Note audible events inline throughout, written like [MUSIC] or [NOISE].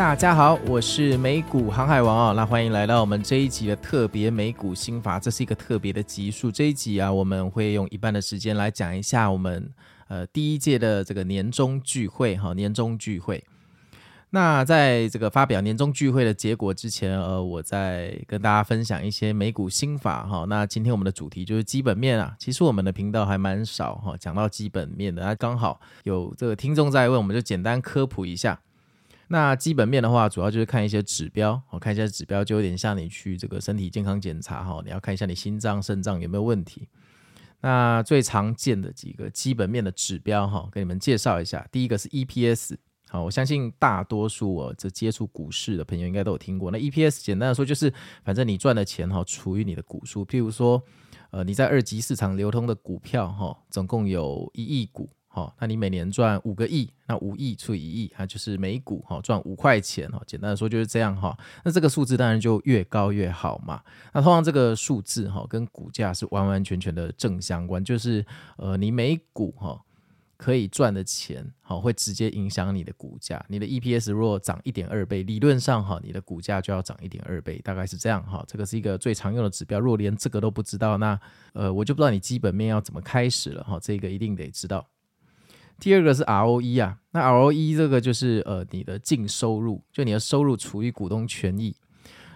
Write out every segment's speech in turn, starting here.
大家好，我是美股航海王啊，那欢迎来到我们这一集的特别美股心法，这是一个特别的集数。这一集啊，我们会用一半的时间来讲一下我们呃第一届的这个年终聚会哈，年终聚会。那在这个发表年终聚会的结果之前，呃，我再跟大家分享一些美股心法哈。那今天我们的主题就是基本面啊，其实我们的频道还蛮少哈，讲到基本面的，那刚好有这个听众在问，我们就简单科普一下。那基本面的话，主要就是看一些指标，我看一下指标，就有点像你去这个身体健康检查哈，你要看一下你心脏、肾脏有没有问题。那最常见的几个基本面的指标哈，给你们介绍一下。第一个是 EPS，好，我相信大多数我这接触股市的朋友应该都有听过。那 EPS 简单的说就是，反正你赚的钱哈，除以你的股数。譬如说，呃，你在二级市场流通的股票哈，总共有一亿股。好，那你每年赚五个亿，那五亿除以一亿，它就是每股哈赚五块钱哈。简单的说就是这样哈。那这个数字当然就越高越好嘛。那通常这个数字哈跟股价是完完全全的正相关，就是呃你每股哈可以赚的钱好会直接影响你的股价。你的 EPS 如果涨一点二倍，理论上哈你的股价就要涨一点二倍，大概是这样哈。这个是一个最常用的指标。如果连这个都不知道，那呃我就不知道你基本面要怎么开始了哈。这个一定得知道。第二个是 ROE 啊，那 ROE 这个就是呃你的净收入，就你的收入除以股东权益。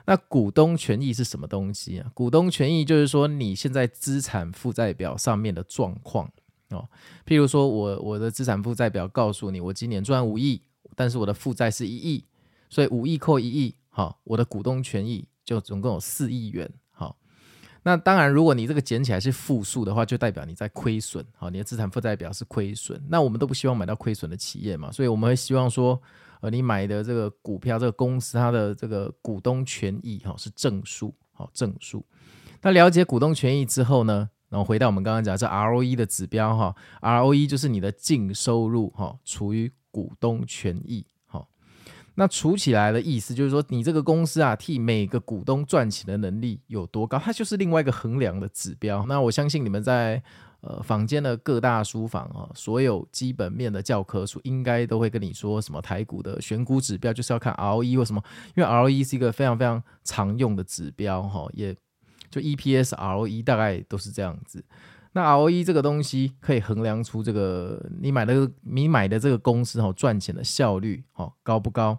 那股东权益是什么东西啊？股东权益就是说你现在资产负债表上面的状况哦。譬如说我我的资产负债表告诉你，我今年赚五亿，但是我的负债是一亿，所以五亿扣一亿，好，我的股东权益就总共有四亿元。那当然，如果你这个减起来是负数的话，就代表你在亏损，好，你的资产负债表是亏损。那我们都不希望买到亏损的企业嘛，所以我们会希望说，呃，你买的这个股票，这个公司它的这个股东权益哈是正数，好，正数。那了解股东权益之后呢，然后回到我们刚刚讲这 ROE 的指标哈，ROE 就是你的净收入哈除以股东权益。那除起来的意思就是说，你这个公司啊，替每个股东赚钱的能力有多高，它就是另外一个衡量的指标。那我相信你们在呃坊间的各大书房啊，所有基本面的教科书应该都会跟你说，什么台股的选股指标就是要看 ROE 或什么，因为 ROE 是一个非常非常常用的指标哈，也就 EPS、ROE 大概都是这样子。那 ROE 这个东西可以衡量出这个你买的你买的这个公司哦赚钱的效率哦高不高？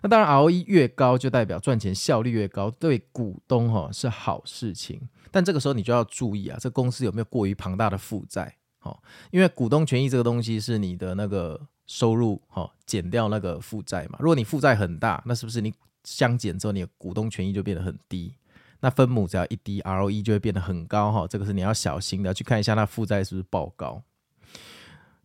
那当然 ROE 越高就代表赚钱效率越高，对股东哈是好事情。但这个时候你就要注意啊，这公司有没有过于庞大的负债？哦，因为股东权益这个东西是你的那个收入哈减掉那个负债嘛。如果你负债很大，那是不是你相减之后你的股东权益就变得很低？那分母只要一低，ROE 就会变得很高哈，这个是你要小心的，去看一下它负债是不是爆高。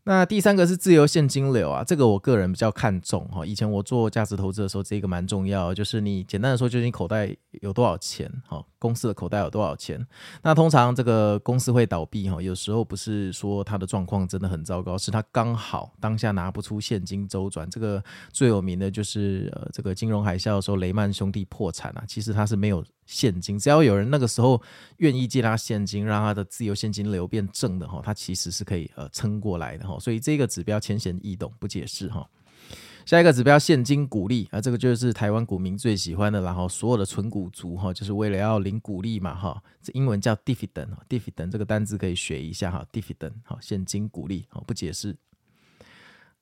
那第三个是自由现金流啊，这个我个人比较看重哈。以前我做价值投资的时候，这个蛮重要，就是你简单的说，就是你口袋有多少钱哈，公司的口袋有多少钱。那通常这个公司会倒闭哈，有时候不是说它的状况真的很糟糕，是它刚好当下拿不出现金周转。这个最有名的就是呃这个金融海啸的时候，雷曼兄弟破产啊，其实它是没有现金，只要有人那个时候愿意借他现金，让他的自由现金流变正的哈，他其实是可以呃撑过来的哈。所以这个指标浅显易懂，不解释哈。下一个指标现金股利啊，这个就是台湾股民最喜欢的，然后所有的纯股族哈，就是为了要领股利嘛哈。这英文叫 dividend，dividend 这个单字可以学一下哈，dividend 好，现金股利好，不解释。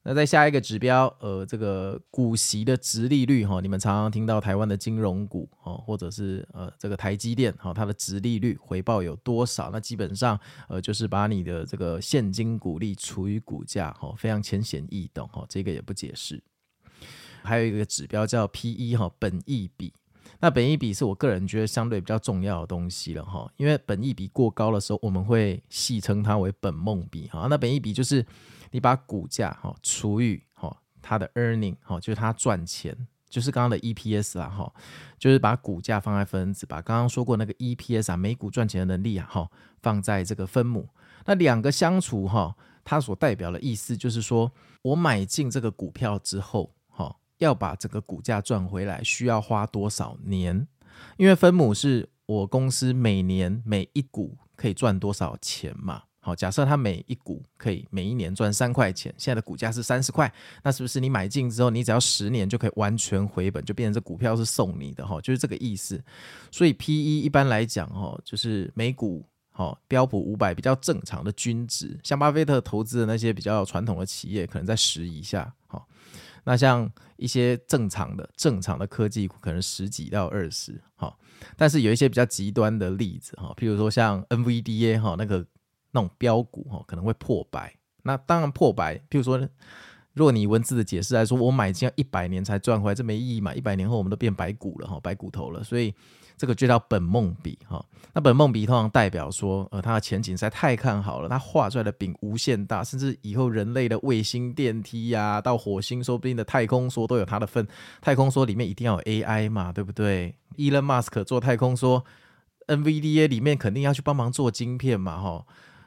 那再下一个指标，呃，这个股息的殖利率哈，你们常常听到台湾的金融股哈，或者是呃这个台积电哈，它的殖利率回报有多少？那基本上呃就是把你的这个现金股利除以股价哈，非常浅显易懂哈，这个也不解释。还有一个指标叫 PE 哈，本益比。那本益比是我个人觉得相对比较重要的东西了哈，因为本益比过高的时候，我们会戏称它为本梦比哈。那本益比就是。你把股价哈除以哈它的 earning 哈，就是它赚钱就是刚刚的 EPS 啦，哈，就是把股价放在分子，把刚刚说过那个 EPS 啊，每股赚钱的能力啊，哈，放在这个分母。那两个相除，哈，它所代表的意思就是说，我买进这个股票之后，哈，要把整个股价赚回来，需要花多少年？因为分母是我公司每年每一股可以赚多少钱嘛。好，假设它每一股可以每一年赚三块钱，现在的股价是三十块，那是不是你买进之后，你只要十年就可以完全回本，就变成这股票是送你的哈，就是这个意思。所以 PE 一般来讲哈，就是每股哈标普五百比较正常的均值，像巴菲特投资的那些比较传统的企业，可能在十以下哈。那像一些正常的正常的科技股，可能十几到二十哈。但是有一些比较极端的例子哈，譬如说像 NVDA 哈那个。那种标股哈可能会破百，那当然破百。譬如说，如果你文字的解释来说，我买进要一百年才赚回来，这没意义嘛？一百年后我们都变白骨了哈，白骨头了。所以这个就叫本梦比哈。那本梦比通常代表说，呃，它的前景实在太看好了，它画出来的饼无限大，甚至以后人类的卫星电梯呀、到火星，说不定的太空梭都有它的份。太空梭里面一定要有 AI 嘛，对不对？Elon Musk 做太空梭，NVDA 里面肯定要去帮忙做晶片嘛，哈。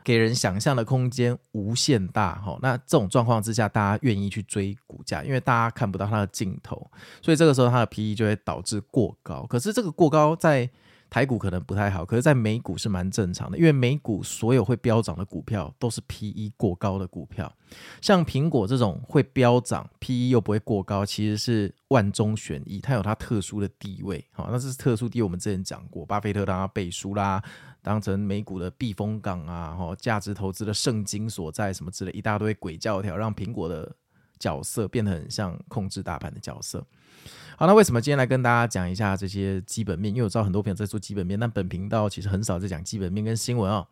给人想象的空间无限大哈，那这种状况之下，大家愿意去追股价，因为大家看不到它的尽头，所以这个时候它的 PE 就会导致过高。可是这个过高在台股可能不太好，可是在美股是蛮正常的，因为美股所有会飙涨的股票都是 PE 过高的股票，像苹果这种会飙涨，PE 又不会过高，其实是万中选一，它有它特殊的地位。好，那这是特殊地位，我们之前讲过，巴菲特当它背书啦，当成美股的避风港啊，哈，价值投资的圣经所在什么之类，一大堆鬼教条，让苹果的角色变得很像控制大盘的角色。好，那为什么今天来跟大家讲一下这些基本面？因为我知道很多朋友在做基本面，但本频道其实很少在讲基本面跟新闻哦。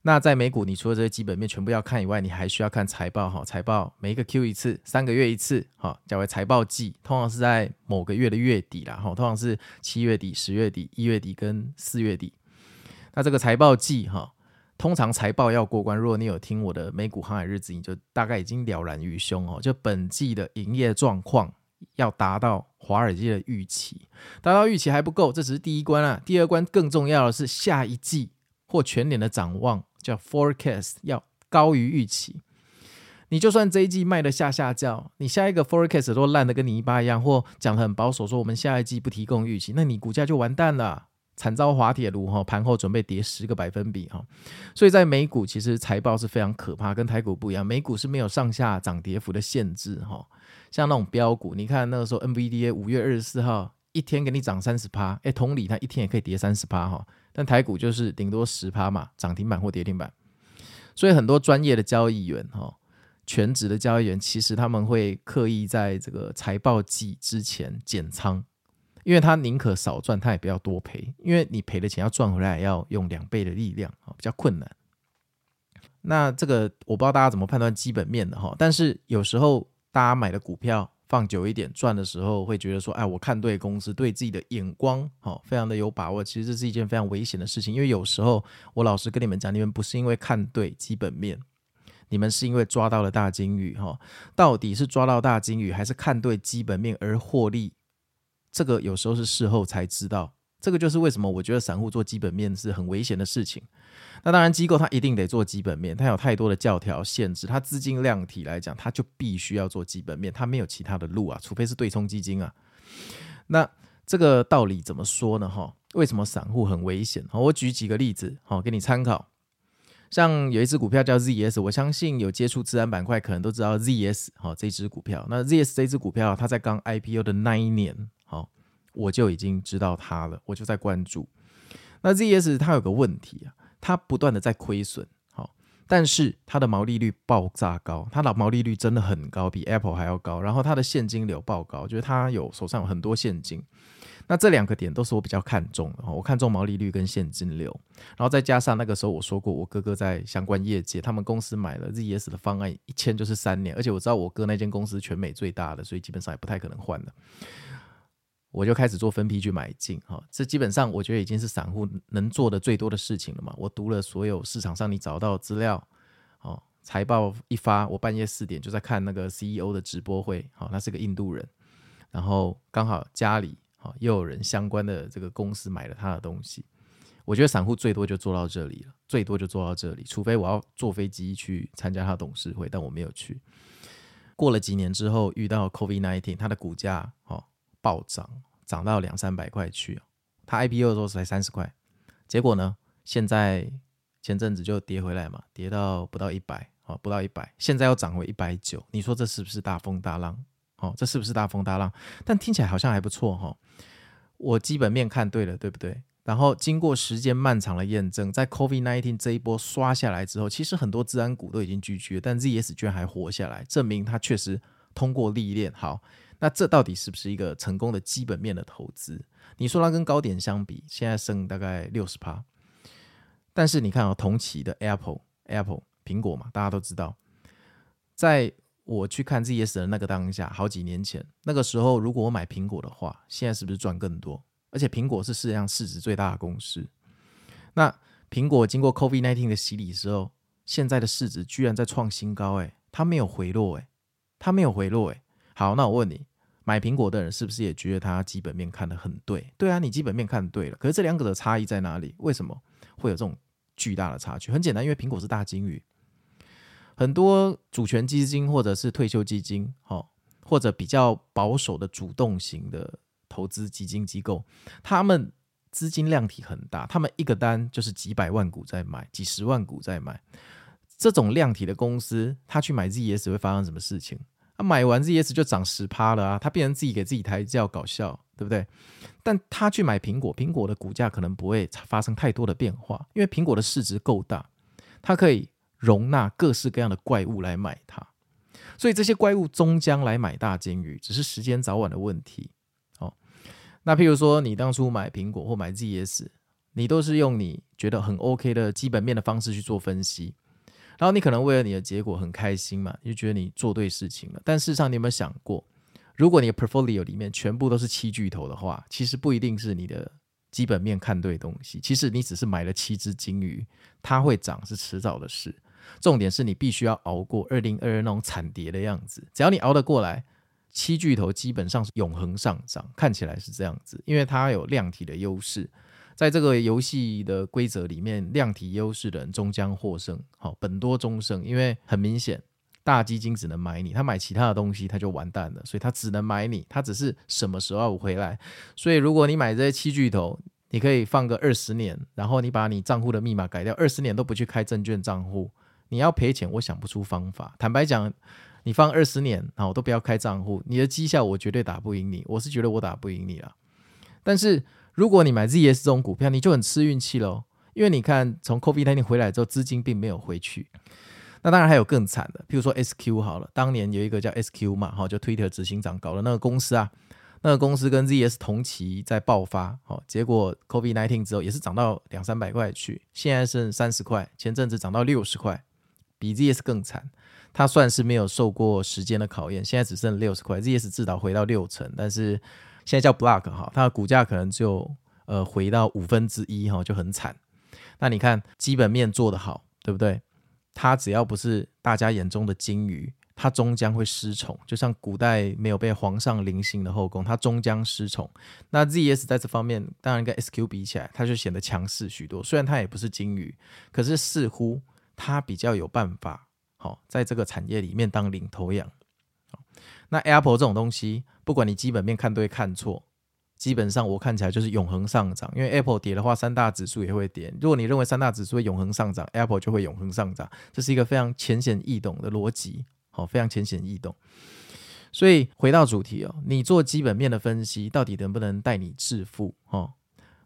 那在美股，你除了这些基本面全部要看以外，你还需要看财报哈。财报每一个 Q 一次，三个月一次，哈，叫为财报季，通常是在某个月的月底啦，哈，通常是七月底、十月底、一月底跟四月底。那这个财报季哈，通常财报要过关，如果你有听我的美股航海日子，你就大概已经了然于胸哦。就本季的营业状况。要达到华尔街的预期，达到预期还不够，这只是第一关啊。第二关更重要的是下一季或全年的展望，叫 forecast，要高于预期。你就算这一季卖的下下叫，你下一个 forecast 都烂的跟泥巴一样，或讲的很保守，说我们下一季不提供预期，那你股价就完蛋了，惨遭滑铁卢哈。盘后准备跌十个百分比哈。所以在美股其实财报是非常可怕，跟台股不一样，美股是没有上下涨跌幅的限制哈。像那种标股，你看那个时候 NVDA 五月二十四号一天给你涨三十趴，哎，同理它一天也可以跌三十趴哈，但台股就是顶多十趴嘛，涨停板或跌停板。所以很多专业的交易员哈，全职的交易员其实他们会刻意在这个财报季之前减仓，因为他宁可少赚，他也不要多赔，因为你赔的钱要赚回来要用两倍的力量啊，比较困难。那这个我不知道大家怎么判断基本面的哈，但是有时候。大家买的股票放久一点赚的时候，会觉得说：“哎，我看对公司，对自己的眼光，好，非常的有把握。”其实这是一件非常危险的事情，因为有时候我老实跟你们讲，你们不是因为看对基本面，你们是因为抓到了大鲸鱼，哈，到底是抓到大鲸鱼，还是看对基本面而获利？这个有时候是事后才知道。这个就是为什么我觉得散户做基本面是很危险的事情。那当然，机构它一定得做基本面，它有太多的教条限制。它资金量体来讲，它就必须要做基本面，它没有其他的路啊，除非是对冲基金啊。那这个道理怎么说呢？哈，为什么散户很危险？好，我举几个例子，好，给你参考。像有一只股票叫 ZS，我相信有接触自然板块，可能都知道 ZS。哈，这只股票，那 ZS 这只股票，它在刚 IPO 的那一年，我就已经知道它了，我就在关注。那 ZS 它有个问题啊。它不断的在亏损，好，但是它的毛利率爆炸高，它的毛利率真的很高，比 Apple 还要高。然后它的现金流爆高，就是它有手上有很多现金。那这两个点都是我比较看重的，我看重毛利率跟现金流。然后再加上那个时候我说过，我哥哥在相关业界，他们公司买了 ZS 的方案，一签就是三年，而且我知道我哥那间公司全美最大的，所以基本上也不太可能换了。我就开始做分批去买进，哈，这基本上我觉得已经是散户能做的最多的事情了嘛。我读了所有市场上你找到资料，哦，财报一发，我半夜四点就在看那个 CEO 的直播会，好，他是个印度人，然后刚好家里啊又有人相关的这个公司买了他的东西。我觉得散户最多就做到这里了，最多就做到这里，除非我要坐飞机去参加他董事会，但我没有去。过了几年之后，遇到 COVID-19，它的股价哦暴涨，涨到两三百块去。它 IPO 的时候才三十块，结果呢，现在前阵子就跌回来嘛，跌到不到一百，哦，不到一百，现在又涨回一百九。你说这是不是大风大浪？哦，这是不是大风大浪？但听起来好像还不错哈、哦。我基本面看对了，对不对？然后经过时间漫长的验证，在 COVID-19 这一波刷下来之后，其实很多资产股都已经拒绝，但 ZS 居然还活下来，证明它确实通过历练。好，那这到底是不是一个成功的基本面的投资？你说它跟高点相比，现在剩大概六十趴，但是你看哦，同期的 Apple Apple 苹果嘛，大家都知道，在我去看 ZS 的那个当下，好几年前那个时候，如果我买苹果的话，现在是不是赚更多？而且苹果是世界上市值最大的公司，那苹果经过 COVID-19 的洗礼之后，现在的市值居然在创新高，哎，它没有回落，哎，它没有回落，哎，好，那我问你，买苹果的人是不是也觉得他基本面看得很对？对啊，你基本面看对了，可是这两个的差异在哪里？为什么会有这种巨大的差距？很简单，因为苹果是大鲸鱼，很多主权基金或者是退休基金，哦，或者比较保守的主动型的。投资基金机构，他们资金量体很大，他们一个单就是几百万股在买，几十万股在买。这种量体的公司，他去买 ZS 会发生什么事情？他买完 ZS 就涨十趴了啊！他变成自己给自己抬轿，搞笑，对不对？但他去买苹果，苹果的股价可能不会发生太多的变化，因为苹果的市值够大，它可以容纳各式各样的怪物来买它，所以这些怪物终将来买大鲸鱼，只是时间早晚的问题。哦那譬如说，你当初买苹果或买 ZS，你都是用你觉得很 OK 的基本面的方式去做分析，然后你可能为了你的结果很开心嘛，你就觉得你做对事情了。但事实上，你有没有想过，如果你的 portfolio 里面全部都是七巨头的话，其实不一定是你的基本面看对东西，其实你只是买了七只金鱼，它会涨是迟早的事。重点是你必须要熬过二零二二那种惨跌的样子，只要你熬得过来。七巨头基本上是永恒上涨，看起来是这样子，因为它有量体的优势，在这个游戏的规则里面，量体优势的人终将获胜。好，本多终胜，因为很明显，大基金只能买你，他买其他的东西他就完蛋了，所以他只能买你，他只是什么时候回来。所以如果你买这些七巨头，你可以放个二十年，然后你把你账户的密码改掉，二十年都不去开证券账户，你要赔钱，我想不出方法。坦白讲。你放二十年，好，都不要开账户，你的绩效我绝对打不赢你。我是觉得我打不赢你了。但是如果你买 ZS 这种股票，你就很吃运气喽。因为你看，从 COVID-19 回来之后，资金并没有回去。那当然还有更惨的，譬如说 SQ 好了，当年有一个叫 SQ 嘛，哈，就 Twitter 执行长搞的那个公司啊，那个公司跟 ZS 同期在爆发，好，结果 COVID-19 之后也是涨到两三百块去，现在剩三十块，前阵子涨到六十块，比 ZS 更惨。它算是没有受过时间的考验，现在只剩六十块，ZS 至少回到六成，但是现在叫 Block 哈，它的股价可能就呃回到五分之一哈，就很惨。那你看基本面做得好，对不对？它只要不是大家眼中的金鱼，它终将会失宠。就像古代没有被皇上临幸的后宫，它终将失宠。那 ZS 在这方面，当然跟 SQ 比起来，它就显得强势许多。虽然它也不是金鱼，可是似乎它比较有办法。好，在这个产业里面当领头羊。那 Apple 这种东西，不管你基本面看对看错，基本上我看起来就是永恒上涨。因为 Apple 跌的话，三大指数也会跌。如果你认为三大指数会永恒上涨，Apple 就会永恒上涨。这是一个非常浅显易懂的逻辑，好，非常浅显易懂。所以回到主题哦，你做基本面的分析，到底能不能带你致富？哦。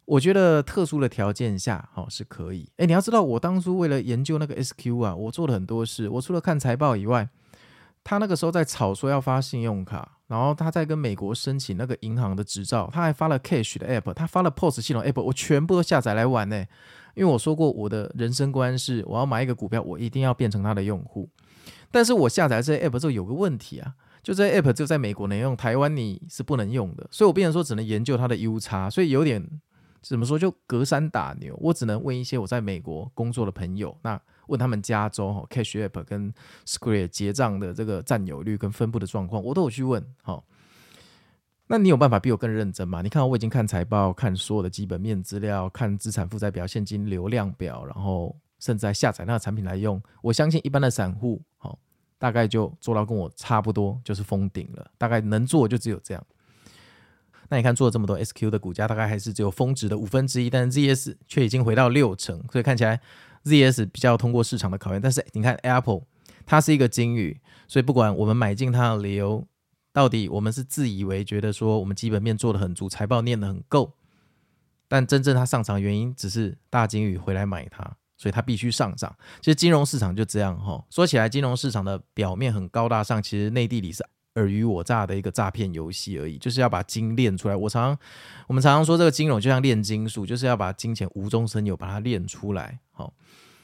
我觉得特殊的条件下，好是可以。诶，你要知道，我当初为了研究那个 SQ 啊，我做了很多事。我除了看财报以外，他那个时候在炒说要发信用卡，然后他在跟美国申请那个银行的执照，他还发了 Cash 的 App，他发了 POS 系统 App，我全部都下载来玩呢。因为我说过，我的人生观是，我要买一个股票，我一定要变成他的用户。但是我下载这 App 之后有个问题啊，就这 App 只有在美国能用，台湾你是不能用的，所以我变成说只能研究它的 U 差，所以有点。怎么说就隔山打牛，我只能问一些我在美国工作的朋友，那问他们加州哈 Cash App 跟 Square 结账的这个占有率跟分布的状况，我都有去问。好，那你有办法比我更认真吗？你看我已经看财报，看所有的基本面资料，看资产负债表、现金流量表，然后甚至还下载那个产品来用。我相信一般的散户，好，大概就做到跟我差不多，就是封顶了。大概能做就只有这样。那你看做了这么多 SQ 的股价，大概还是只有峰值的五分之一，但是 ZS 却已经回到六成，所以看起来 ZS 比较通过市场的考验。但是你看 Apple，它是一个金鱼，所以不管我们买进它的理由。到底我们是自以为觉得说我们基本面做得很足，财报念得很够，但真正它上涨原因只是大金鱼回来买它，所以它必须上涨。其实金融市场就这样哈，说起来金融市场的表面很高大上，其实内地里是尔虞我诈的一个诈骗游戏而已，就是要把金炼出来。我常我们常常说这个金融就像炼金术，就是要把金钱无中生有，把它炼出来。好，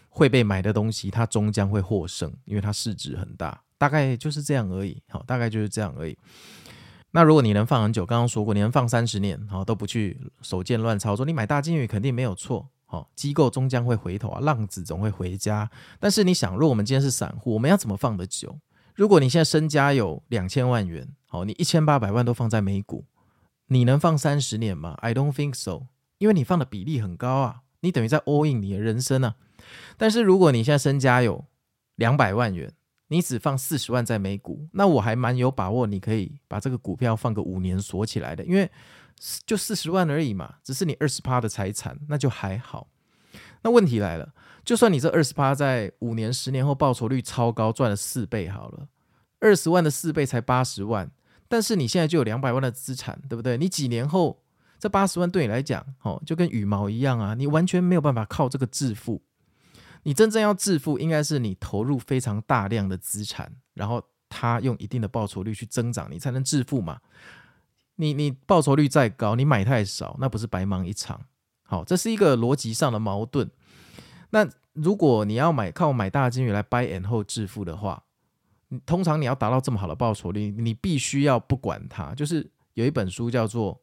会被买的东西它终将会获胜，因为它市值很大。大概就是这样而已，好，大概就是这样而已。那如果你能放很久，刚刚说过，你能放三十年，好，都不去手贱乱操作，你买大金鱼肯定没有错，好，机构终将会回头啊，浪子总会回家。但是你想，如果我们今天是散户，我们要怎么放得久？如果你现在身家有两千万元，好，你一千八百万都放在美股，你能放三十年吗？I don't think so，因为你放的比例很高啊，你等于在 all in 你的人生啊。但是如果你现在身家有两百万元，你只放四十万在美股，那我还蛮有把握，你可以把这个股票放个五年锁起来的，因为就四十万而已嘛，只是你二十趴的财产，那就还好。那问题来了，就算你这二十趴在五年、十年后报酬率超高，赚了四倍好了，二十万的四倍才八十万，但是你现在就有两百万的资产，对不对？你几年后这八十万对你来讲，哦，就跟羽毛一样啊，你完全没有办法靠这个致富。你真正要致富，应该是你投入非常大量的资产，然后它用一定的报酬率去增长，你才能致富嘛。你你报酬率再高，你买太少，那不是白忙一场。好，这是一个逻辑上的矛盾。那如果你要买靠买大金鱼来 buy and hold 致富的话，通常你要达到这么好的报酬率，你必须要不管它。就是有一本书叫做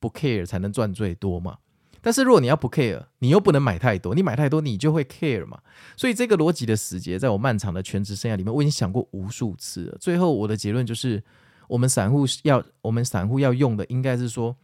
不 care 才能赚最多嘛。但是如果你要不 care，你又不能买太多，你买太多你就会 care 嘛。所以这个逻辑的死结，在我漫长的全职生涯里面，我已经想过无数次了。最后我的结论就是，我们散户要，我们散户要用的，应该是说，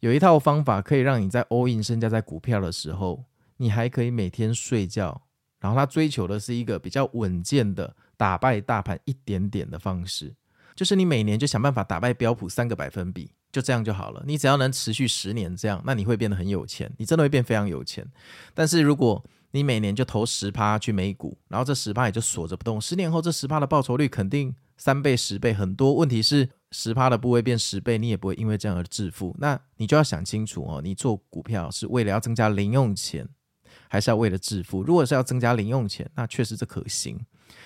有一套方法可以让你在 all in 身家在股票的时候，你还可以每天睡觉，然后他追求的是一个比较稳健的打败大盘一点点的方式，就是你每年就想办法打败标普三个百分比。就这样就好了。你只要能持续十年这样，那你会变得很有钱，你真的会变非常有钱。但是如果你每年就投十趴去美股，然后这十趴也就锁着不动，十年后这十趴的报酬率肯定三倍、十倍很多。问题是十趴的部位变十倍，你也不会因为这样而致富。那你就要想清楚哦，你做股票是为了要增加零用钱，还是要为了致富？如果是要增加零用钱，那确实这可行。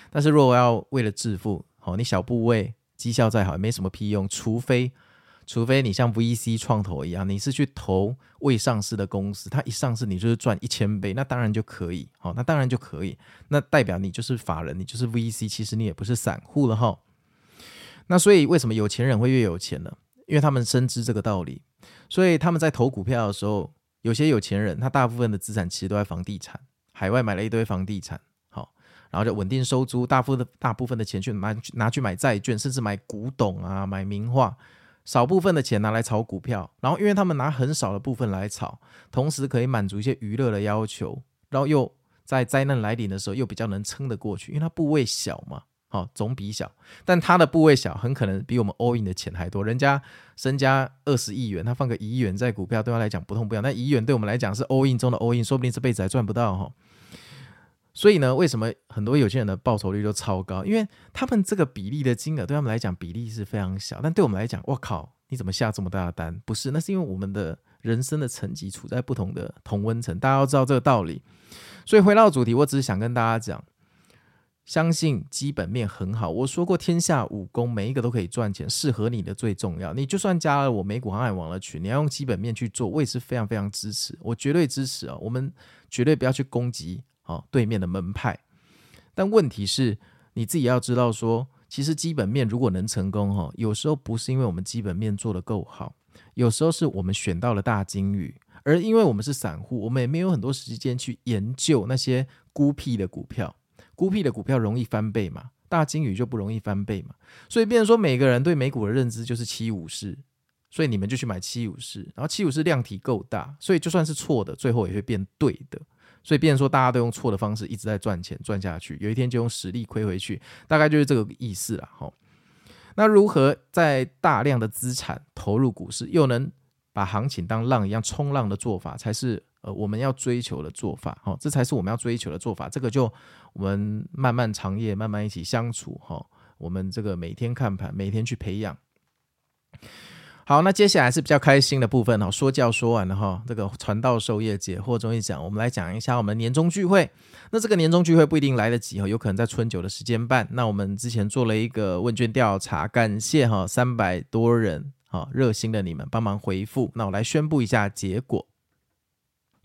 但是如果要为了致富，哦，你小部位绩效再好也没什么屁用，除非。除非你像 VC 创投一样，你是去投未上市的公司，它一上市你就是赚一千倍，那当然就可以，好，那当然就可以，那代表你就是法人，你就是 VC，其实你也不是散户了哈。那所以为什么有钱人会越有钱呢？因为他们深知这个道理，所以他们在投股票的时候，有些有钱人他大部分的资产其实都在房地产，海外买了一堆房地产，好，然后就稳定收租，大部分的大部分的钱去拿拿去买债券，甚至买古董啊，买名画。少部分的钱拿来炒股票，然后因为他们拿很少的部分来炒，同时可以满足一些娱乐的要求，然后又在灾难来临的时候又比较能撑得过去，因为它部位小嘛，哦，总比小，但它的部位小，很可能比我们 all in 的钱还多。人家身家二十亿元，他放个一亿元在股票，对他来讲不痛不痒，那一亿元对我们来讲是 all in 中的 all in，说不定这辈子还赚不到哈。所以呢，为什么很多有钱人的报酬率都超高？因为他们这个比例的金额对他们来讲比例是非常小，但对我们来讲，我靠，你怎么下这么大的单？不是，那是因为我们的人生的层级处在不同的同温层，大家要知道这个道理。所以回到主题，我只是想跟大家讲，相信基本面很好。我说过，天下武功每一个都可以赚钱，适合你的最重要。你就算加了我美股航海王的群，你要用基本面去做，我也是非常非常支持，我绝对支持啊！我们绝对不要去攻击。啊，对面的门派，但问题是，你自己要知道说，其实基本面如果能成功，哈，有时候不是因为我们基本面做得够好，有时候是我们选到了大鲸鱼，而因为我们是散户，我们也没有很多时间去研究那些孤僻的股票，孤僻的股票容易翻倍嘛，大鲸鱼就不容易翻倍嘛，所以变成说每个人对美股的认知就是七武士。所以你们就去买七五四，然后七五四量体够大，所以就算是错的，最后也会变对的。所以变成说大家都用错的方式一直在赚钱赚下去，有一天就用实力亏回去，大概就是这个意思了。哈，那如何在大量的资产投入股市，又能把行情当浪一样冲浪的做法，才是呃我们要追求的做法。哈，这才是我们要追求的做法。这个就我们漫漫长夜，慢慢一起相处。哈，我们这个每天看盘，每天去培养。好，那接下来是比较开心的部分哈，说教说完了哈，这个传道授业解惑终于讲，我们来讲一下我们年终聚会。那这个年终聚会不一定来得及哈，有可能在春酒的时间办。那我们之前做了一个问卷调查，感谢哈三百多人哈热心的你们帮忙回复。那我来宣布一下结果。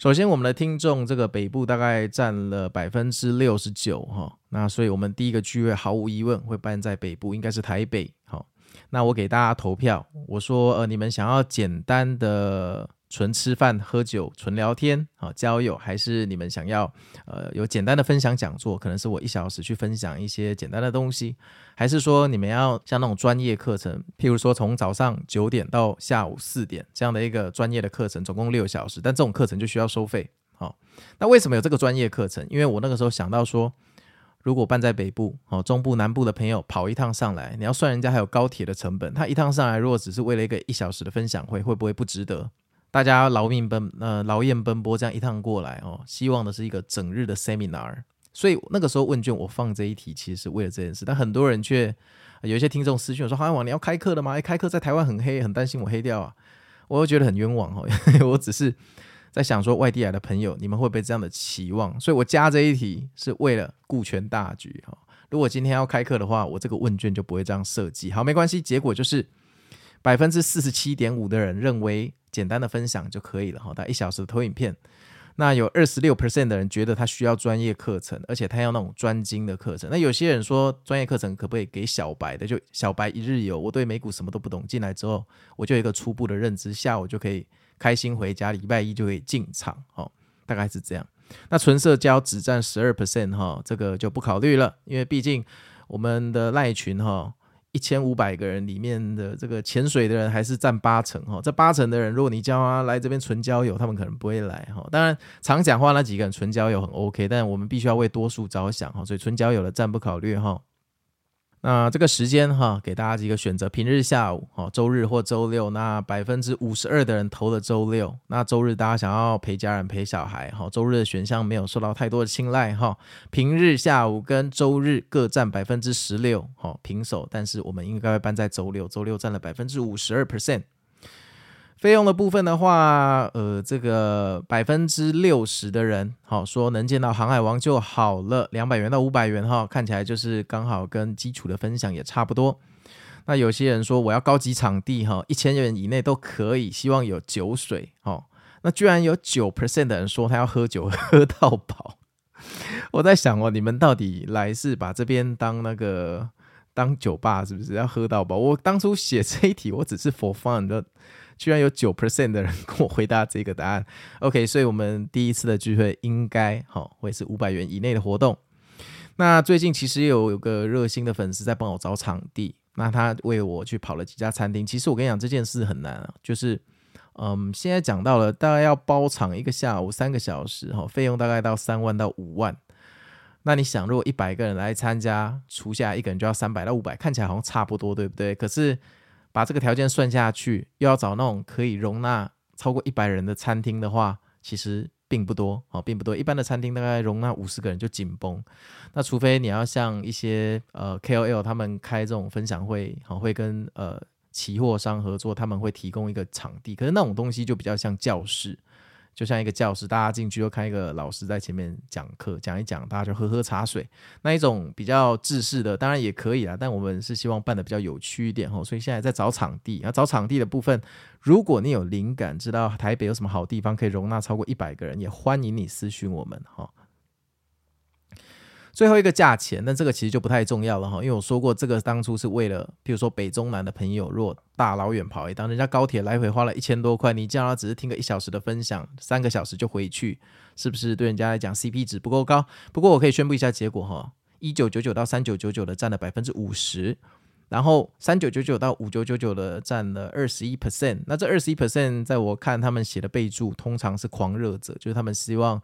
首先，我们的听众这个北部大概占了百分之六十九哈，那所以我们第一个聚会毫无疑问会办在北部，应该是台北哈。那我给大家投票，我说，呃，你们想要简单的纯吃饭、喝酒、纯聊天啊，交友，还是你们想要呃有简单的分享讲座？可能是我一小时去分享一些简单的东西，还是说你们要像那种专业课程，譬如说从早上九点到下午四点这样的一个专业的课程，总共六小时，但这种课程就需要收费。好，那为什么有这个专业课程？因为我那个时候想到说。如果办在北部，哦，中部、南部的朋友跑一趟上来，你要算人家还有高铁的成本，他一趟上来，如果只是为了一个一小时的分享会，会不会不值得？大家劳命奔，呃，劳燕奔波这样一趟过来，哦，希望的是一个整日的 seminar。所以那个时候问卷我放这一题，其实是为了这件事。但很多人却有一些听众私讯我说：“航海王，你要开课了吗？哎，开课在台湾很黑，很担心我黑掉啊。[LAUGHS] ”我又觉得很冤枉哦，我只是。在想说外地来的朋友，你们会不会这样的期望？所以我加这一题是为了顾全大局哈。如果今天要开课的话，我这个问卷就不会这样设计。好，没关系，结果就是百分之四十七点五的人认为简单的分享就可以了哈。他一小时的投影片，那有二十六 percent 的人觉得他需要专业课程，而且他要那种专精的课程。那有些人说专业课程可不可以给小白的？就小白一日游，我对美股什么都不懂，进来之后我就有一个初步的认知，下午就可以。开心回家，礼拜一就可以进场，哦，大概是这样。那纯社交只占十二 percent，哈，这个就不考虑了，因为毕竟我们的赖群，哈，一千五百个人里面的这个潜水的人还是占八成，哈，这八成的人，如果你叫他来这边纯交友，他们可能不会来，哈。当然，常讲话那几个人纯交友很 OK，但我们必须要为多数着想，哈，所以纯交友的暂不考虑，哈。那这个时间哈，给大家几个选择：平日下午，哈，周日或周六。那百分之五十二的人投了周六。那周日大家想要陪家人、陪小孩，哈，周日的选项没有受到太多的青睐，哈。平日下午跟周日各占百分之十六，哈，平手。但是我们应该会办在周六，周六占了百分之五十二 percent。费用的部分的话，呃，这个百分之六十的人，好说能见到航海王就好了，两百元到五百元哈，看起来就是刚好跟基础的分享也差不多。那有些人说我要高级场地哈，一千元以内都可以，希望有酒水哦。那居然有九 percent 的人说他要喝酒喝到饱，[LAUGHS] 我在想哦，你们到底来是把这边当那个当酒吧是不是要喝到饱？我当初写这一题，我只是 for fun 的。居然有九 percent 的人跟我回答这个答案，[LAUGHS] OK，所以我们第一次的聚会应该好会是五百元以内的活动。那最近其实有有个热心的粉丝在帮我找场地，那他为我去跑了几家餐厅。其实我跟你讲这件事很难啊，就是嗯，现在讲到了大概要包场一个下午三个小时哈，费用大概到三万到五万。那你想，如果一百个人来参加，除下一个人就要三百到五百，看起来好像差不多，对不对？可是把这个条件算下去，又要找那种可以容纳超过一百人的餐厅的话，其实并不多哦，并不多。一般的餐厅大概容纳五十个人就紧绷。那除非你要像一些呃 KOL 他们开这种分享会，好会跟呃期货商合作，他们会提供一个场地。可是那种东西就比较像教室。就像一个教室，大家进去就看一个老师在前面讲课，讲一讲，大家就喝喝茶水。那一种比较制式的，当然也可以啦，但我们是希望办的比较有趣一点吼。所以现在在找场地，要找场地的部分，如果你有灵感，知道台北有什么好地方可以容纳超过一百个人，也欢迎你私讯我们哈。最后一个价钱，那这个其实就不太重要了哈，因为我说过，这个当初是为了，比如说北中南的朋友，如果大老远跑一趟，人家高铁来回花了一千多块，你叫他只是听个一小时的分享，三个小时就回去，是不是对人家来讲 CP 值不够高？不过我可以宣布一下结果哈，一九九九到三九九九的占了百分之五十，然后三九九九到五九九九的占了二十一 percent。那这二十一 percent，在我看他们写的备注，通常是狂热者，就是他们希望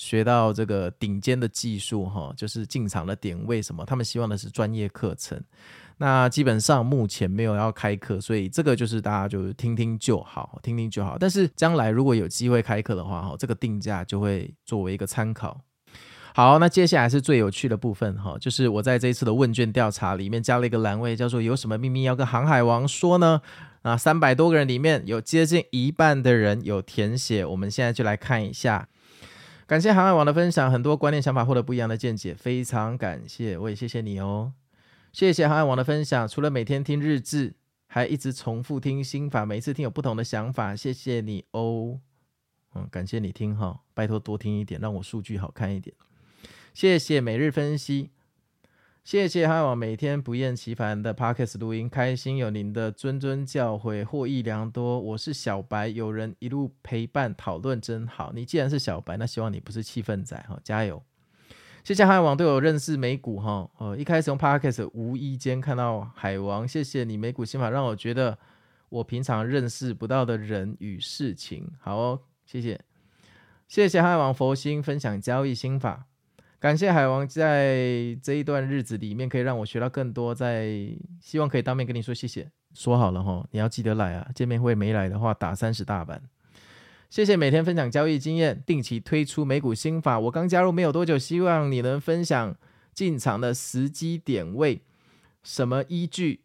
学到这个顶尖的技术，哈，就是进场的点位什么，他们希望的是专业课程。那基本上目前没有要开课，所以这个就是大家就听听就好，听听就好。但是将来如果有机会开课的话，哈，这个定价就会作为一个参考。好，那接下来是最有趣的部分，哈，就是我在这一次的问卷调查里面加了一个栏位，叫做“有什么秘密要跟航海王说呢？”啊，三百多个人里面有接近一半的人有填写，我们现在就来看一下。感谢航海王的分享，很多观念想法获得不一样的见解，非常感谢，我也谢谢你哦。谢谢航海王的分享，除了每天听日志，还一直重复听心法，每一次听有不同的想法。谢谢你哦，嗯，感谢你听哈，拜托多听一点，让我数据好看一点。谢谢每日分析，谢谢航海王每天不厌其烦的 Podcast 录音，开心有您的谆谆教诲，获益良多。我是小白，有人一路陪伴讨论真好。你既然是小白，那希望你不是气氛仔哈，加油。谢谢海王对我认识美股哈，呃，一开始用 Podcast 无意间看到海王，谢谢你美股心法，让我觉得我平常认识不到的人与事情，好哦，谢谢，谢谢海王佛心分享交易心法，感谢海王在这一段日子里面可以让我学到更多，在希望可以当面跟你说谢谢，说好了哈，你要记得来啊，见面会没来的话打三十大板。谢谢每天分享交易经验，定期推出美股心法。我刚加入没有多久，希望你能分享进场的时机点位，什么依据，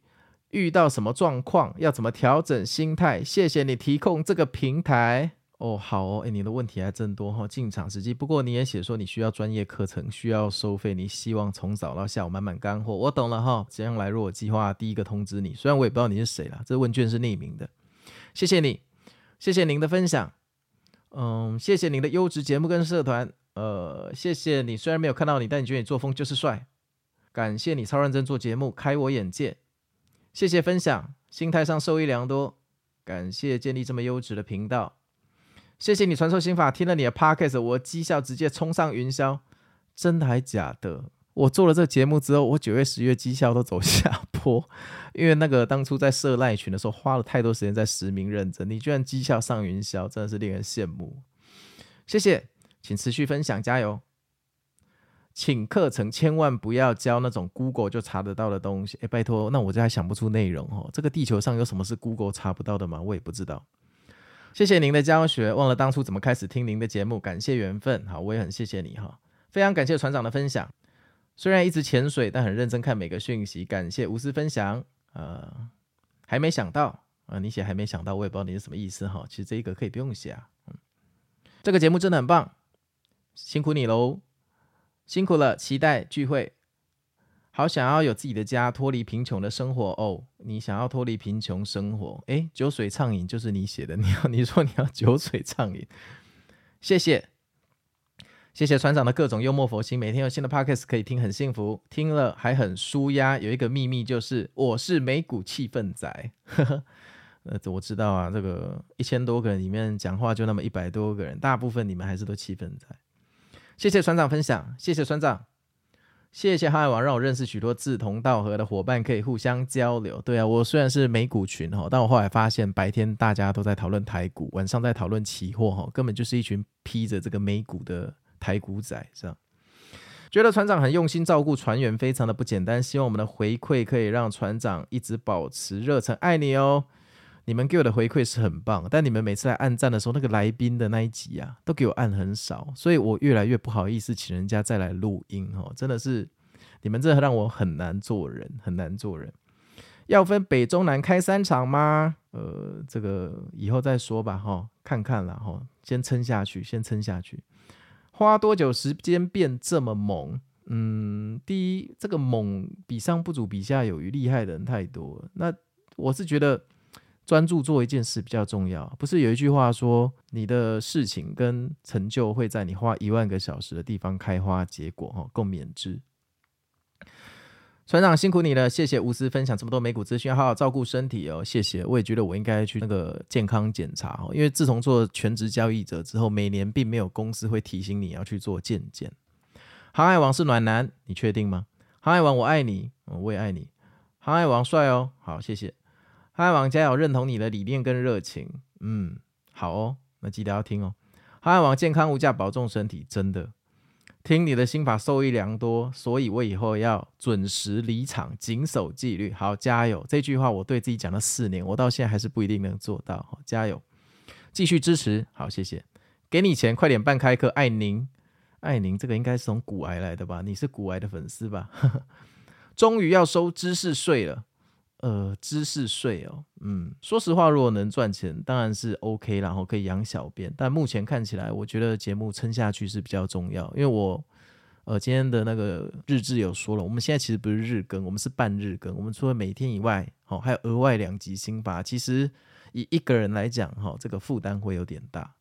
遇到什么状况要怎么调整心态。谢谢你提供这个平台哦，好哦，诶，你的问题还真多哈、进场时机，不过你也写说你需要专业课程，需要收费，你希望从早到下午满满干货。我懂了哈，将来如果计划第一个通知你，虽然我也不知道你是谁啦，这问卷是匿名的。谢谢你，谢谢您的分享。嗯，谢谢您的优质节目跟社团，呃，谢谢你。虽然没有看到你，但你觉得你作风就是帅。感谢你超认真做节目，开我眼界。谢谢分享，心态上受益良多。感谢建立这么优质的频道。谢谢你传授心法，听了你的 podcast，我绩效直接冲上云霄。真的还假的？我做了这个节目之后，我九月、十月绩效都走下坡，因为那个当初在设赖群的时候花了太多时间在实名认证，你居然绩效上云霄，真的是令人羡慕。谢谢，请持续分享，加油。请课程千万不要教那种 Google 就查得到的东西，哎，拜托，那我这还想不出内容哦。这个地球上有什么是 Google 查不到的吗？我也不知道。谢谢您的教学，忘了当初怎么开始听您的节目，感谢缘分。好，我也很谢谢你哈，非常感谢船长的分享。虽然一直潜水，但很认真看每个讯息。感谢无私分享。呃，还没想到啊、呃，你写还没想到，我也不知道你是什么意思哈。其实这一个可以不用写啊。嗯，这个节目真的很棒，辛苦你喽，辛苦了。期待聚会，好想要有自己的家，脱离贫穷的生活哦。你想要脱离贫穷生活？诶，酒水畅饮就是你写的，你要 [LAUGHS] 你说你要酒水畅饮，谢谢。谢谢船长的各种幽默佛心，每天有新的 podcast 可以听，很幸福。听了还很舒压。有一个秘密就是，我是美股气氛仔。呵呵，呃，我知道啊，这个一千多个人里面讲话就那么一百多个人，大部分你们还是都气氛仔。谢谢船长分享，谢谢船长，谢谢哈海王让我认识许多志同道合的伙伴，可以互相交流。对啊，我虽然是美股群哈，但我后来发现，白天大家都在讨论台股，晚上在讨论期货哈，根本就是一群披着这个美股的。台股仔这样？觉得船长很用心照顾船员，非常的不简单。希望我们的回馈可以让船长一直保持热忱，爱你哦！你们给我的回馈是很棒，但你们每次来按赞的时候，那个来宾的那一集啊，都给我按很少，所以我越来越不好意思请人家再来录音哦。真的是，你们这让我很难做人，很难做人。要分北中南开三场吗？呃，这个以后再说吧，哈，看看了哈，先撑下去，先撑下去。花多久时间变这么猛？嗯，第一，这个猛比上不足，比下有余，厉害的人太多了。那我是觉得专注做一件事比较重要。不是有一句话说，你的事情跟成就会在你花一万个小时的地方开花结果，哈，共勉之。船长辛苦你了，谢谢无私分享这么多美股资讯，好好照顾身体哦，谢谢。我也觉得我应该去那个健康检查哦，因为自从做全职交易者之后，每年并没有公司会提醒你要去做健检。航海王是暖男，你确定吗？航海王我爱你，我也爱你。航海王帅哦，好，谢谢。航海王加油，认同你的理念跟热情。嗯，好哦，那记得要听哦。航海王健康无价，保重身体，真的。听你的心法受益良多，所以我以后要准时离场，谨守纪律。好，加油！这句话我对自己讲了四年，我到现在还是不一定能做到。好，加油！继续支持。好，谢谢。给你钱，快点办开课。爱您，爱您。这个应该是从骨癌来的吧？你是骨癌的粉丝吧？[LAUGHS] 终于要收知识税了。呃，知识税哦，嗯，说实话，如果能赚钱，当然是 OK，然后可以养小编。但目前看起来，我觉得节目撑下去是比较重要，因为我，呃，今天的那个日志有说了，我们现在其实不是日更，我们是半日更。我们除了每天以外，好，还有额外两集新发。其实以一个人来讲，哈，这个负担会有点大。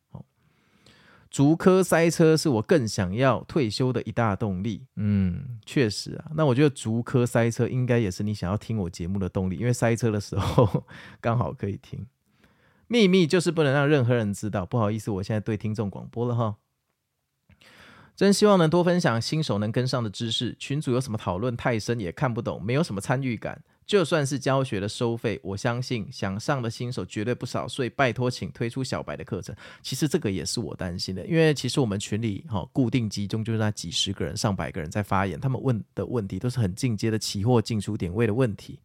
竹科塞车是我更想要退休的一大动力。嗯，确实啊。那我觉得竹科塞车应该也是你想要听我节目的动力，因为塞车的时候 [LAUGHS] 刚好可以听。秘密就是不能让任何人知道。不好意思，我现在对听众广播了哈。真希望能多分享新手能跟上的知识。群主有什么讨论太深也看不懂，没有什么参与感。就算是教学的收费，我相信想上的新手绝对不少，所以拜托，请推出小白的课程。其实这个也是我担心的，因为其实我们群里哈固定集中就是那几十个人、上百个人在发言，他们问的问题都是很进阶的期货进出点位的问题。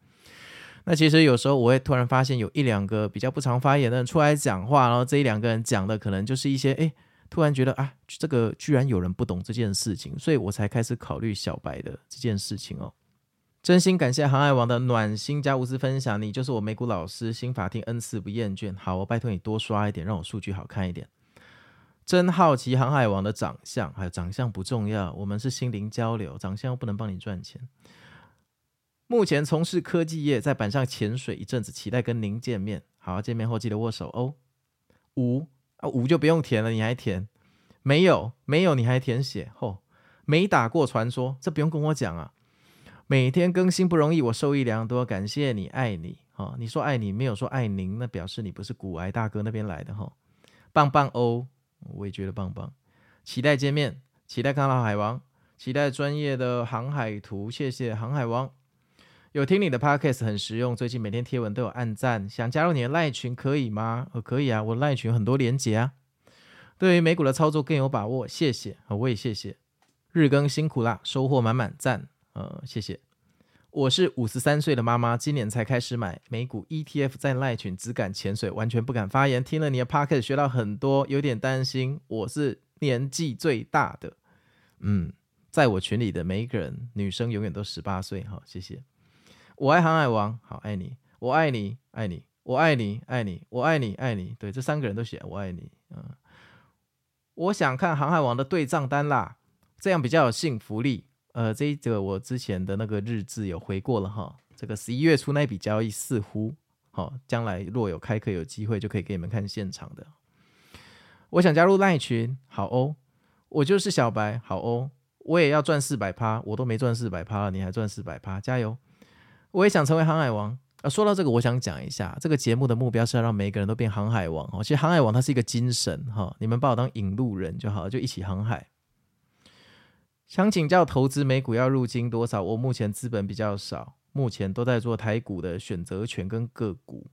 那其实有时候我会突然发现有一两个比较不常发言的人出来讲话，然后这一两个人讲的可能就是一些哎，突然觉得啊，这个居然有人不懂这件事情，所以我才开始考虑小白的这件事情哦。真心感谢航海王的暖心加无私分享，你就是我美股老师，新法听 N 次不厌倦。好，我拜托你多刷一点，让我数据好看一点。真好奇航海王的长相，还有长相不重要，我们是心灵交流，长相又不能帮你赚钱。目前从事科技业，在板上潜水一阵子，期待跟您见面。好，见面后记得握手哦。五啊五就不用填了，你还填？没有没有，你还填写？吼、哦，没打过传说，这不用跟我讲啊。每天更新不容易，我受益良多，感谢你，爱你，哈，你说爱你，没有说爱您，那表示你不是股癌大哥那边来的，哈，棒棒哦，我也觉得棒棒，期待见面，期待看到海王，期待专业的航海图，谢谢航海王，有听你的 podcast 很实用，最近每天贴文都有按赞，想加入你的赖群可以吗？呃，可以啊，我赖群很多连结啊，对于美股的操作更有把握，谢谢，我也谢谢，日更辛苦啦，收获满满，赞。呃，谢谢。我是五十三岁的妈妈，今年才开始买美股 ETF，在赖群只敢潜水，完全不敢发言。听了你的 Podcast 学到很多，有点担心。我是年纪最大的，嗯，在我群里的每一个人，女生永远都十八岁。好，谢谢。我爱航海王，好爱你，我爱你，爱你，我爱你，爱你，我爱你，爱你。对，这三个人都写我爱你。嗯，我想看航海王的对账单啦，这样比较有信服力。呃，这一则我之前的那个日志有回过了哈。这个十一月初那笔交易似乎，好、将来若有开课有机会，就可以给你们看现场的。我想加入赖群，好哦。我就是小白，好哦。我也要赚四百趴，我都没赚四百趴了，你还赚四百趴，加油！我也想成为航海王。啊，说到这个，我想讲一下，这个节目的目标是要让每个人都变航海王哦。其实航海王它是一个精神哈、你们把我当引路人就好了，就一起航海。想请教投资美股要入金多少？我目前资本比较少，目前都在做台股的选择权跟个股。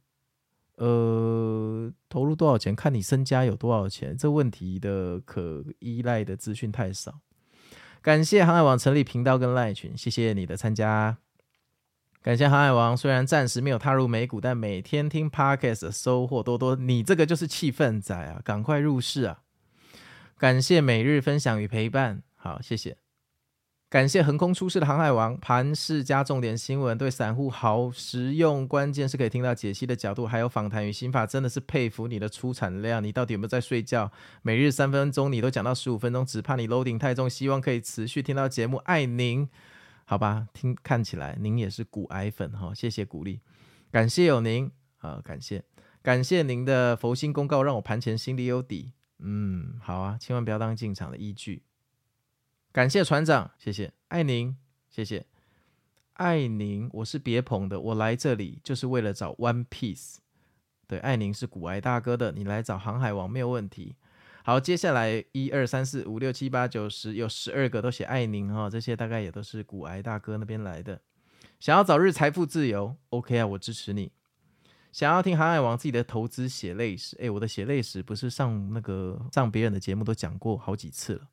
呃，投入多少钱？看你身家有多少钱。这问题的可依赖的资讯太少。感谢航海王成立频道跟赖群，谢谢你的参加。感谢航海王，虽然暂时没有踏入美股，但每天听 Podcast 收获多多。你这个就是气氛仔啊，赶快入市啊！感谢每日分享与陪伴，好，谢谢。感谢横空出世的航海王，盘势加重点新闻，对散户好实用。关键是可以听到解析的角度，还有访谈与心法，真的是佩服你的出产量。你到底有没有在睡觉？每日三分钟，你都讲到十五分钟，只怕你 loading 太重。希望可以持续听到节目，爱您。好吧，听看起来您也是股癌粉哈，谢谢鼓励，感谢有您啊，感谢感谢您的佛心公告，让我盘前心里有底。嗯，好啊，千万不要当进场的依据。感谢船长，谢谢爱您，谢谢爱您。我是别捧的，我来这里就是为了找 One Piece。对，爱您是股癌大哥的，你来找航海王没有问题。好，接下来一二三四五六七八九十，有十二个都写爱您哈，这些大概也都是股癌大哥那边来的。想要早日财富自由，OK 啊，我支持你。想要听航海王自己的投资血泪史，诶，我的血泪史不是上那个上别人的节目都讲过好几次了。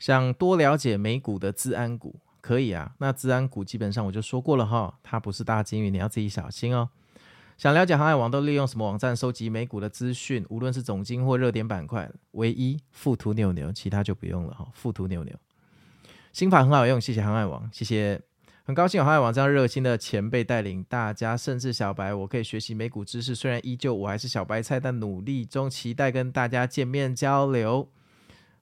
想多了解美股的资安股，可以啊。那资安股基本上我就说过了哈，它不是大鲸鱼，你要自己小心哦。想了解航海王都利用什么网站收集美股的资讯？无论是总经或热点板块，唯一富途牛牛，其他就不用了哈。富途牛牛，心法很好用，谢谢航海王，谢谢。很高兴有航海王这样热心的前辈带领大家，甚至小白，我可以学习美股知识。虽然依旧我还是小白菜，但努力中，期待跟大家见面交流。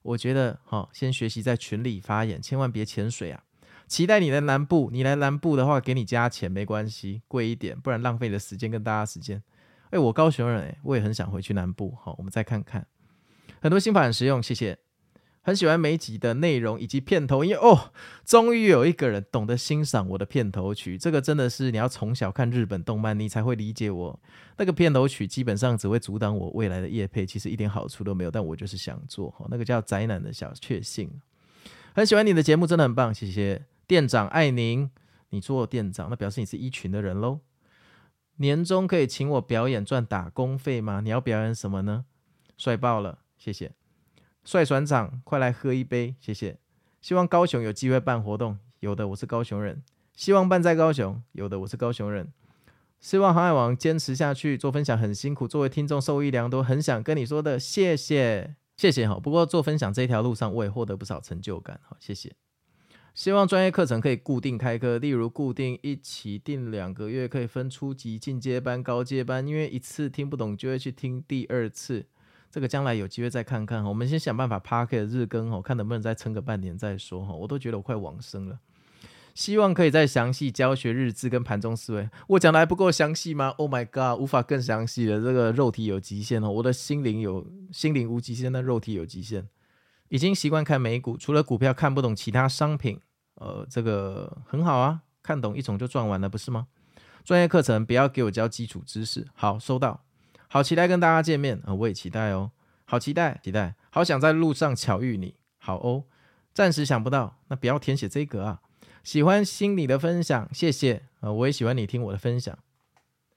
我觉得，好、哦，先学习在群里发言，千万别潜水啊！期待你来南部，你来南部的话，给你加钱没关系，贵一点，不然浪费了时间跟大家时间。哎，我高雄人，哎，我也很想回去南部。好，我们再看看，很多新法很实用，谢谢。很喜欢每集的内容以及片头因为哦，终于有一个人懂得欣赏我的片头曲，这个真的是你要从小看日本动漫，你才会理解我。那个片头曲基本上只会阻挡我未来的业配，其实一点好处都没有，但我就是想做。[LAUGHS] 那个叫宅男的小确幸。很喜欢你的节目，真的很棒，谢谢店长爱您。你做店长，那表示你是一群的人喽。年终可以请我表演赚打工费吗？你要表演什么呢？帅爆了，谢谢。帅船长，快来喝一杯，谢谢。希望高雄有机会办活动，有的我是高雄人。希望办在高雄，有的我是高雄人。希望航海王坚持下去做分享很辛苦，作为听众受益良多，很想跟你说的，谢谢，谢谢哈。不过做分享这条路上，我也获得不少成就感，好，谢谢。希望专业课程可以固定开课，例如固定一起定两个月，可以分初级、进阶班、高阶班，因为一次听不懂就会去听第二次。这个将来有机会再看看，我们先想办法 Podcast 日更哈，看能不能再撑个半年再说哈。我都觉得我快往生了，希望可以再详细教学日志跟盘中思维。我讲的还不够详细吗？Oh my god，无法更详细的，这个肉体有极限哦，我的心灵有心灵无极限，但肉体有极限。已经习惯看美股，除了股票看不懂其他商品，呃，这个很好啊，看懂一种就赚完了，不是吗？专业课程不要给我教基础知识，好，收到。好期待跟大家见面啊、我也期待哦，好期待，期待，好想在路上巧遇你。好哦，暂时想不到，那不要填写这个啊。喜欢心里的分享，谢谢啊、我也喜欢你听我的分享，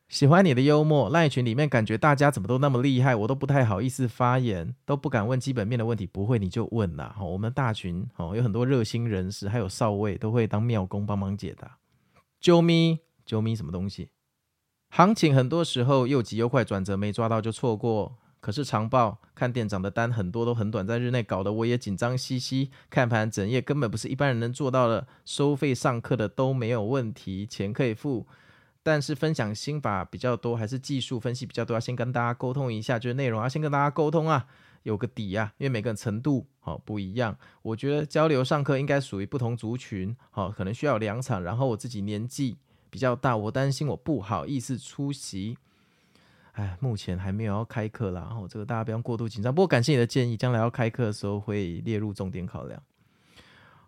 喜欢你的幽默。赖群里面感觉大家怎么都那么厉害，我都不太好意思发言，都不敢问基本面的问题。不会你就问啦。我们大群哦有很多热心人士，还有少尉都会当庙公帮忙解答。啾咪啾咪什么东西？行情很多时候又急又快，转折没抓到就错过。可是长报看店长的单很多都很短，在日内搞得我也紧张兮兮。看盘整夜根本不是一般人能做到的。收费上课的都没有问题，钱可以付。但是分享心法比较多，还是技术分析比较多？要先跟大家沟通一下，就是内容要先跟大家沟通啊，有个底啊。因为每个人程度好不一样，我觉得交流上课应该属于不同族群，好，可能需要两场。然后我自己年纪。比较大，我担心我不好意思出席。哎，目前还没有要开课啦，然后这个大家不要过度紧张。不过感谢你的建议，将来要开课的时候会列入重点考量。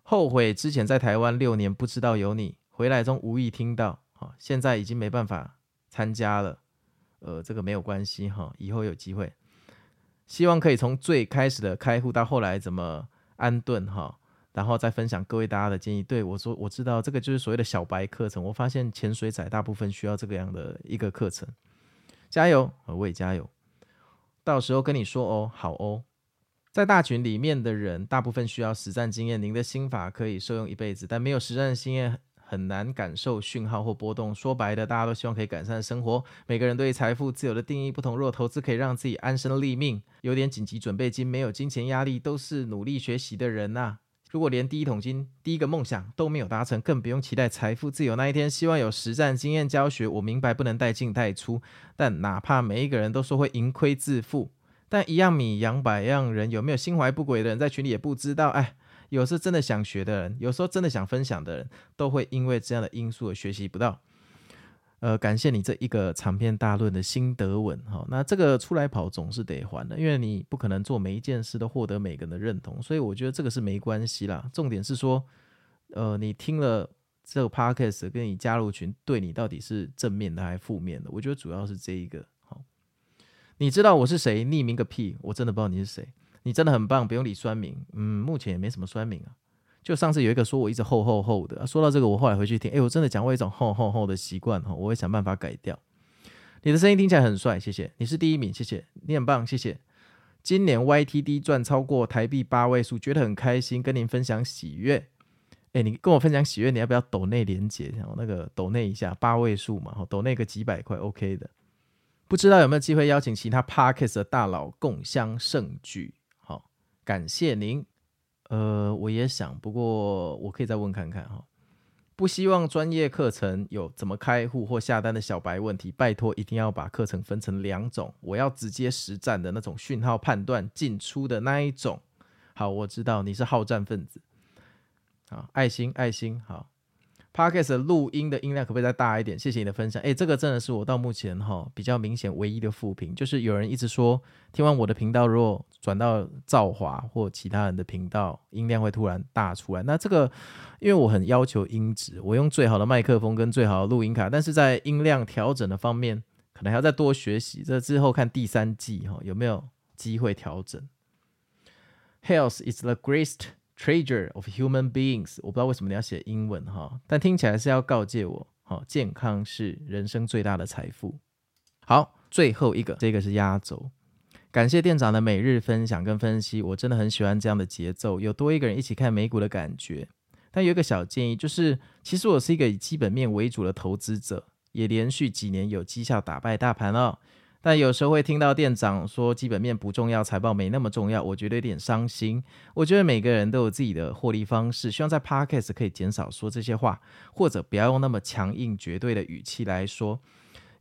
后悔之前在台湾六年不知道有你，回来中无意听到，好，现在已经没办法参加了。呃，这个没有关系哈，以后有机会，希望可以从最开始的开户到后来怎么安顿哈。然后再分享各位大家的建议。对我说，我知道这个就是所谓的小白课程。我发现潜水仔大部分需要这个样的一个课程。加油，我也加油。到时候跟你说哦，好哦。在大群里面的人，大部分需要实战经验。您的心法可以受用一辈子，但没有实战经验，很难感受讯号或波动。说白了，大家都希望可以改善生活。每个人对财富自由的定义不同。若投资可以让自己安身立命，有点紧急准备金，没有金钱压力，都是努力学习的人呐、如果连第一桶金、第一个梦想都没有达成，更不用期待财富自由那一天。希望有实战经验教学。我明白不能带进带出，但哪怕每一个人都说会盈亏自负，但一样米养百样人。有没有心怀不轨的人在群里也不知道。哎，有时候真的想学的人，有时候真的想分享的人，都会因为这样的因素而学习不到。呃，感谢你这一个长篇大论的心得文哈。那这个出来跑总是得还的，因为你不可能做每一件事都获得每个人的认同，所以我觉得这个是没关系啦。重点是说，呃，你听了这个 podcast 跟你加入群，对你到底是正面的还是负面的？我觉得主要是这一个。好，你知道我是谁？匿名个屁！我真的不知道你是谁。你真的很棒，不用理酸民。嗯，目前也没什么酸民啊。就上次有一个说我一直吼吼吼的，说到这个，我后来回去听，哎，我真的讲过一种吼吼吼的习惯哈，我会想办法改掉。你的声音听起来很帅，谢谢，你是第一名，谢谢，你很棒，谢谢。今年 YTD 赚超过台币八位数，觉得很开心，跟您分享喜悦。哎，你跟我分享喜悦，你要不要抖内连结？然后那个抖内一下八位数嘛，抖内个几百块，OK 的。不知道有没有机会邀请其他 Podcast 的大佬共襄盛举？好，感谢您。呃，我也想，不过我可以再问看看哈。不希望专业课程有怎么开户或下单的小白问题，拜托一定要把课程分成两种，我要直接实战的那种讯号判断进出的那一种。好，我知道你是好战分子。好，爱心爱心好。Podcast 录音的音量可不可以再大一点？谢谢你的分享。诶，这个真的是我到目前哈比较明显唯一的负评，就是有人一直说听完我的频道，如果转到赵华或其他人的频道，音量会突然大出来。那这个因为我很要求音质，我用最好的麦克风跟最好的录音卡，但是在音量调整的方面，可能还要再多学习。这之后看第三季哈有没有机会调整。Health is the greatest Treasure of human beings，我不知道为什么你要写英文哈，但听起来是要告诫我，哈，健康是人生最大的财富。好，最后一个，这个是压轴，感谢店长的每日分享跟分析，我真的很喜欢这样的节奏，有多一个人一起看美股的感觉。但有一个小建议，就是其实我是一个以基本面为主的投资者，也连续几年有绩效打败大盘哦。但有时候会听到店长说基本面不重要，财报没那么重要，我觉得有点伤心。我觉得每个人都有自己的获利方式，希望在 Podcast 可以减少说这些话，或者不要用那么强硬绝对的语气来说，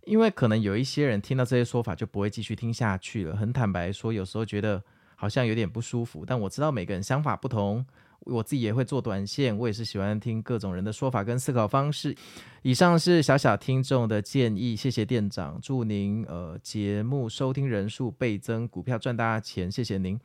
因为可能有一些人听到这些说法就不会继续听下去了。很坦白说，有时候觉得好像有点不舒服，但我知道每个人想法不同。我自己也会做短线，我也是喜欢听各种人的说法跟思考方式。以上是小小听众的建议，谢谢店长，祝您呃节目收听人数倍增，股票赚大钱，谢谢您。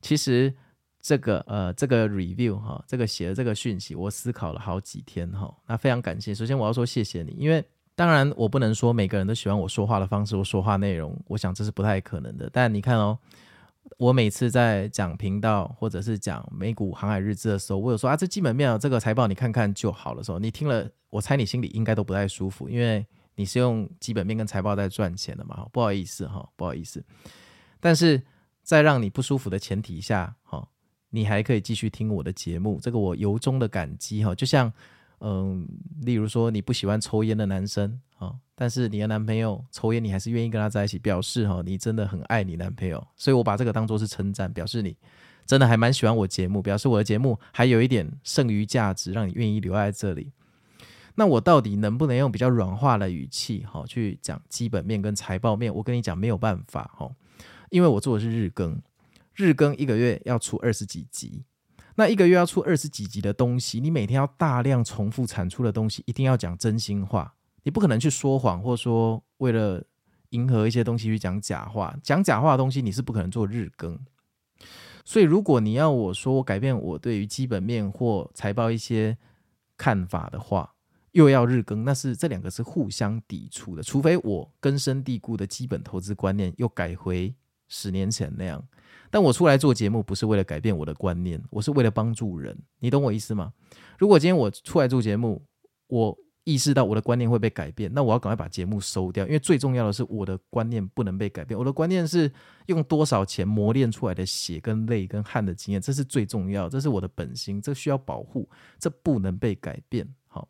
其实这个呃这个 review 哈，这个写的这个讯息，我思考了好几天哈，那非常感谢。首先我要说谢谢你，因为当然我不能说每个人都喜欢我说话的方式，我说话内容，我想这是不太可能的。但你看哦。我每次在讲频道或者是讲美股航海日志的时候，我有说啊，这基本面这个财报你看看就好了。时候你听了，我猜你心里应该都不太舒服，因为你是用基本面跟财报在赚钱的嘛。不好意思哈，不好意思。但是在让你不舒服的前提下，哈，你还可以继续听我的节目，这个我由衷的感激哈。就像。嗯，例如说你不喜欢抽烟的男生啊，但是你的男朋友抽烟，你还是愿意跟他在一起，表示哈你真的很爱你男朋友，所以我把这个当做是称赞，表示你真的还蛮喜欢我节目，表示我的节目还有一点剩余价值，让你愿意留在这里。那我到底能不能用比较软化的语气哈去讲基本面跟财报面？我跟你讲没有办法哈，因为我做的是日更，日更一个月要出二十几集。那一个月要出二十几集的东西，你每天要大量重复产出的东西，一定要讲真心话，你不可能去说谎，或说为了迎合一些东西去讲假话。讲假话的东西，你是不可能做日更。所以，如果你要我说我改变我对于基本面或财报一些看法的话，又要日更，那是这两个是互相抵触的。除非我根深蒂固的基本投资观念又改回十年前那样。但我出来做节目不是为了改变我的观念，我是为了帮助人，你懂我意思吗？如果今天我出来做节目，我意识到我的观念会被改变，那我要赶快把节目收掉，因为最重要的是我的观念不能被改变。我的观念是用多少钱磨练出来的血跟泪跟汗的经验，这是最重要，这是我的本心，这需要保护，这不能被改变。好，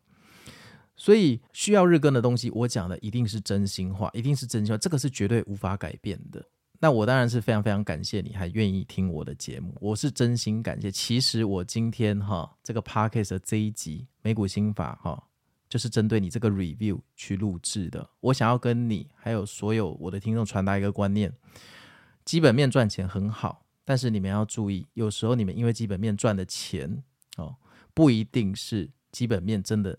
所以需要日更的东西，我讲的一定是真心话，一定是真心话，这个是绝对无法改变的。那我当然是非常非常感谢你还愿意听我的节目，我是真心感谢。其实我今天哈这个 podcast 的这一集美股心法哈，就是针对你这个 review 去录制的。我想要跟你还有所有我的听众传达一个观念：基本面赚钱很好，但是你们要注意，有时候你们因为基本面赚的钱哦，不一定是基本面真的。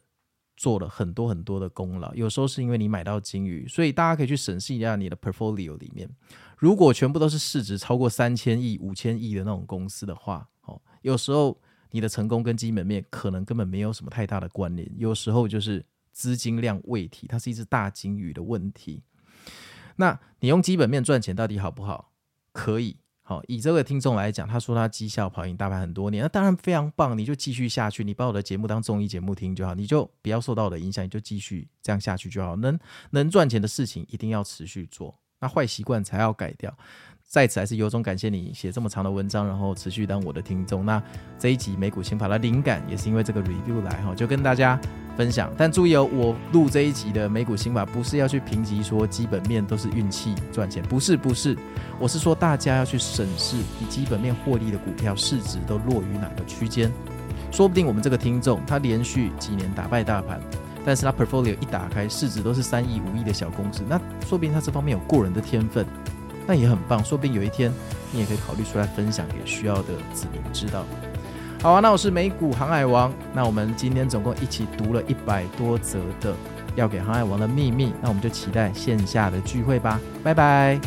做了很多很多的功劳，有时候是因为你买到金鱼，所以大家可以去审视一下你的 portfolio 里面，如果全部都是市值超过三千亿、五千亿的那种公司的话，哦，有时候你的成功跟基本面可能根本没有什么太大的关联，有时候就是资金量问题，它是一只大金鱼的问题。那你用基本面赚钱到底好不好？可以，好，以这个听众来讲，他说他绩效跑赢大盘很多年，那当然非常棒，你就继续下去，你把我的节目当综艺节目听就好，你就不要受到我的影响，你就继续这样下去就好。能能赚钱的事情一定要持续做，那坏习惯才要改掉。在此还是由衷感谢你写这么长的文章，然后持续当我的听众。那这一集美股心法的灵感也是因为这个 review 来哈，就跟大家分享。但注意哦，我录这一集的美股心法不是要去评级说基本面都是运气赚钱，不是不是，我是说大家要去审视以基本面获利的股票市值都落于哪个区间。说不定我们这个听众他连续几年打败大盘，但是他 portfolio 一打开市值都是三亿五亿的小公司，那说不定他这方面有过人的天分。那也很棒，说不定有一天你也可以考虑出来分享给需要的子民知道。好啊，那我是美股航海王，那我们今天总共一起读了一百多则的要给航海王的秘密，那我们就期待线下的聚会吧，拜拜。